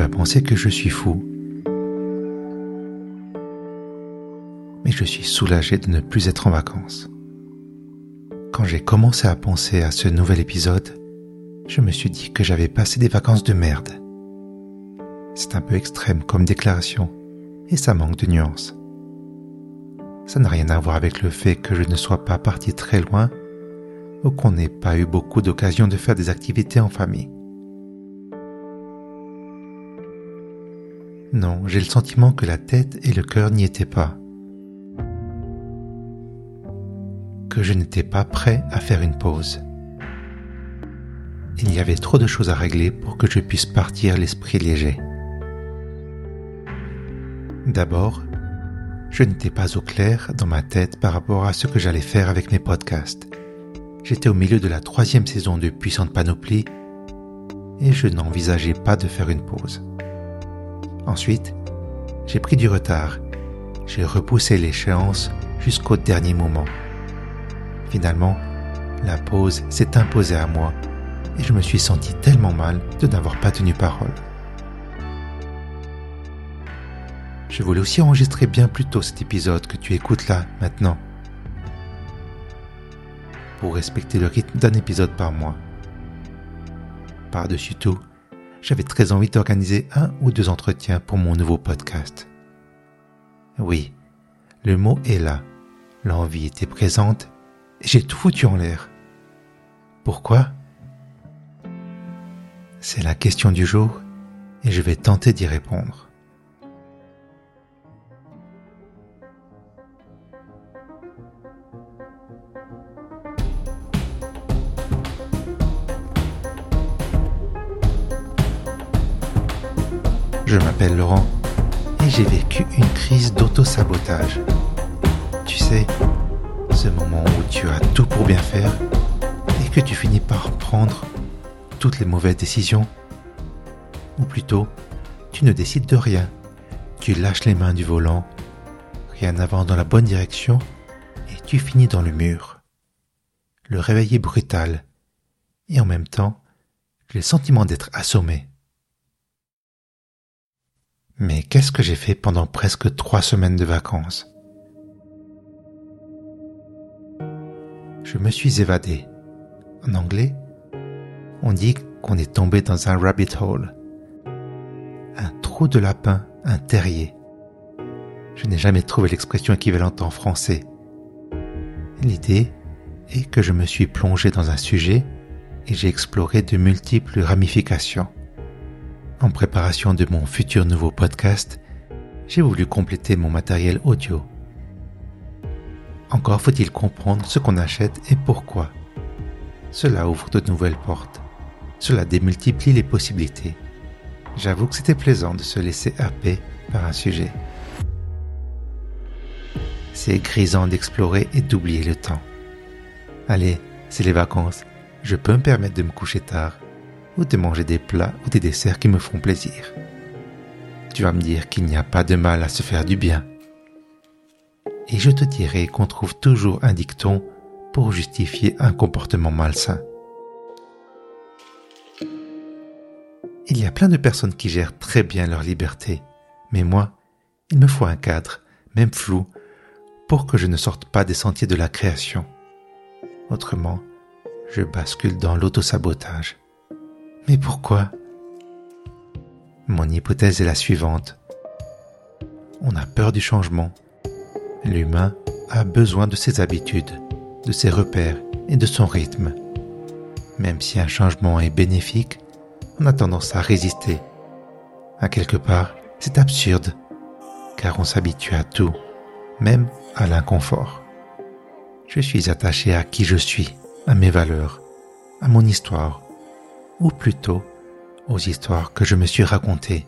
vas penser que je suis fou. Mais je suis soulagé de ne plus être en vacances. Quand j'ai commencé à penser à ce nouvel épisode, je me suis dit que j'avais passé des vacances de merde. C'est un peu extrême comme déclaration et ça manque de nuances. Ça n'a rien à voir avec le fait que je ne sois pas parti très loin ou qu'on n'ait pas eu beaucoup d'occasions de faire des activités en famille. Non, j'ai le sentiment que la tête et le cœur n'y étaient pas. Que je n'étais pas prêt à faire une pause. Il y avait trop de choses à régler pour que je puisse partir l'esprit léger. D'abord, je n'étais pas au clair dans ma tête par rapport à ce que j'allais faire avec mes podcasts. J'étais au milieu de la troisième saison de Puissante Panoplie et je n'envisageais pas de faire une pause. Ensuite, j'ai pris du retard. J'ai repoussé l'échéance jusqu'au dernier moment. Finalement, la pause s'est imposée à moi et je me suis senti tellement mal de n'avoir pas tenu parole. Je voulais aussi enregistrer bien plus tôt cet épisode que tu écoutes là, maintenant. Pour respecter le rythme d'un épisode par mois. Par-dessus tout, j'avais très envie d'organiser un ou deux entretiens pour mon nouveau podcast. Oui, le mot est là. L'envie était présente et j'ai tout foutu en l'air. Pourquoi? C'est la question du jour et je vais tenter d'y répondre. Je m'appelle Laurent et j'ai vécu une crise d'auto-sabotage. Tu sais, ce moment où tu as tout pour bien faire et que tu finis par prendre toutes les mauvaises décisions. Ou plutôt, tu ne décides de rien. Tu lâches les mains du volant, rien n'avance dans la bonne direction et tu finis dans le mur. Le réveil est brutal et en même temps, le sentiment d'être assommé. Mais qu'est-ce que j'ai fait pendant presque trois semaines de vacances? Je me suis évadé. En anglais, on dit qu'on est tombé dans un rabbit hole. Un trou de lapin, un terrier. Je n'ai jamais trouvé l'expression équivalente en français. L'idée est que je me suis plongé dans un sujet et j'ai exploré de multiples ramifications. En préparation de mon futur nouveau podcast, j'ai voulu compléter mon matériel audio. Encore faut-il comprendre ce qu'on achète et pourquoi. Cela ouvre de nouvelles portes. Cela démultiplie les possibilités. J'avoue que c'était plaisant de se laisser happer par un sujet. C'est grisant d'explorer et d'oublier le temps. Allez, c'est les vacances. Je peux me permettre de me coucher tard ou de manger des plats ou des desserts qui me font plaisir. Tu vas me dire qu'il n'y a pas de mal à se faire du bien. Et je te dirai qu'on trouve toujours un dicton pour justifier un comportement malsain. Il y a plein de personnes qui gèrent très bien leur liberté, mais moi, il me faut un cadre, même flou, pour que je ne sorte pas des sentiers de la création. Autrement, je bascule dans l'autosabotage. Mais pourquoi? Mon hypothèse est la suivante. On a peur du changement. L'humain a besoin de ses habitudes, de ses repères et de son rythme. Même si un changement est bénéfique, on a tendance à résister. À quelque part, c'est absurde, car on s'habitue à tout, même à l'inconfort. Je suis attaché à qui je suis, à mes valeurs, à mon histoire, ou plutôt aux histoires que je me suis racontées.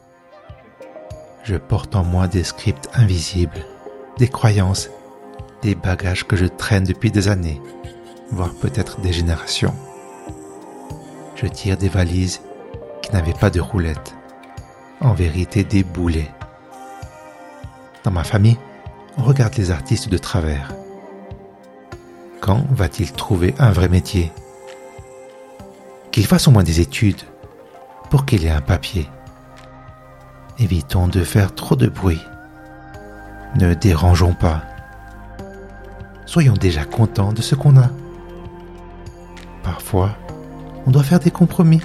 Je porte en moi des scripts invisibles, des croyances, des bagages que je traîne depuis des années, voire peut-être des générations. Je tire des valises qui n'avaient pas de roulettes, en vérité des boulets. Dans ma famille, on regarde les artistes de travers. Quand va-t-il trouver un vrai métier? Qu'il fasse au moins des études pour qu'il ait un papier. Évitons de faire trop de bruit. Ne dérangeons pas. Soyons déjà contents de ce qu'on a. Parfois, on doit faire des compromis.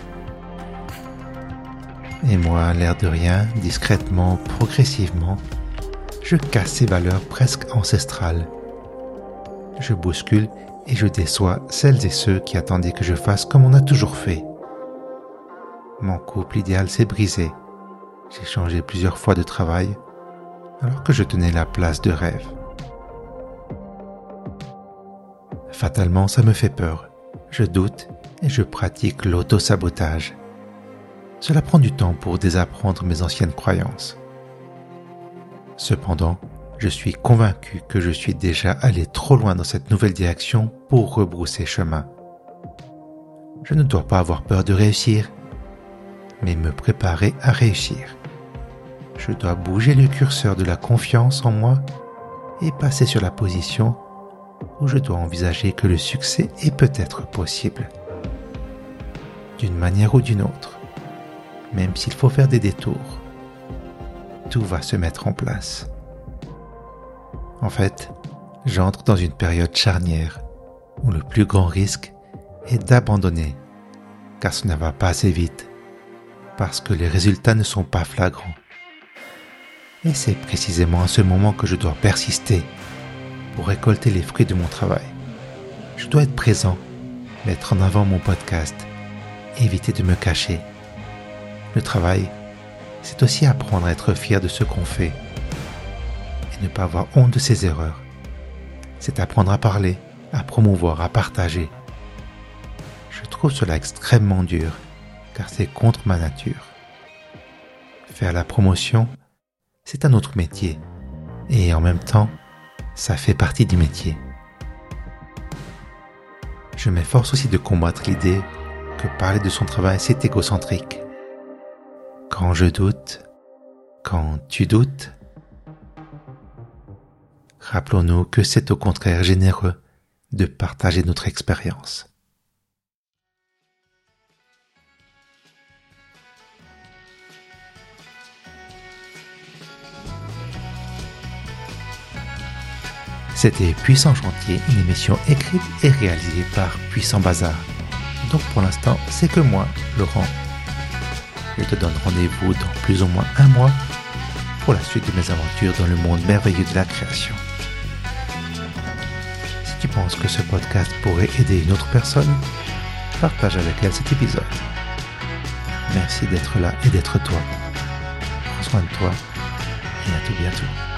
Et moi, l'air de rien, discrètement, progressivement, je casse ces valeurs presque ancestrales. Je bouscule et je déçois celles et ceux qui attendaient que je fasse comme on a toujours fait. Mon couple idéal s'est brisé. J'ai changé plusieurs fois de travail alors que je tenais la place de rêve. Fatalement, ça me fait peur. Je doute et je pratique l'auto-sabotage. Cela prend du temps pour désapprendre mes anciennes croyances. Cependant, je suis convaincu que je suis déjà allé trop loin dans cette nouvelle direction pour rebrousser chemin. Je ne dois pas avoir peur de réussir, mais me préparer à réussir. Je dois bouger le curseur de la confiance en moi et passer sur la position où je dois envisager que le succès est peut-être possible. D'une manière ou d'une autre, même s'il faut faire des détours, tout va se mettre en place. En fait, j'entre dans une période charnière où le plus grand risque est d'abandonner, car ce ne va pas assez vite, parce que les résultats ne sont pas flagrants. Et c'est précisément à ce moment que je dois persister pour récolter les fruits de mon travail. Je dois être présent, mettre en avant mon podcast, éviter de me cacher. Le travail, c'est aussi apprendre à être fier de ce qu'on fait ne pas avoir honte de ses erreurs. C'est apprendre à parler, à promouvoir, à partager. Je trouve cela extrêmement dur car c'est contre ma nature. Faire la promotion, c'est un autre métier. Et en même temps, ça fait partie du métier. Je m'efforce aussi de combattre l'idée que parler de son travail, c'est égocentrique. Quand je doute, quand tu doutes, rappelons-nous que c'est au contraire généreux de partager notre expérience. C'était Puissant Chantier, une émission écrite et réalisée par Puissant Bazar. Donc pour l'instant, c'est que moi, Laurent. Je te donne rendez-vous dans plus ou moins un mois pour la suite de mes aventures dans le monde merveilleux de la création. Tu penses que ce podcast pourrait aider une autre personne, partage avec elle cet épisode. Merci d'être là et d'être toi. Prends soin de toi et à tout bientôt.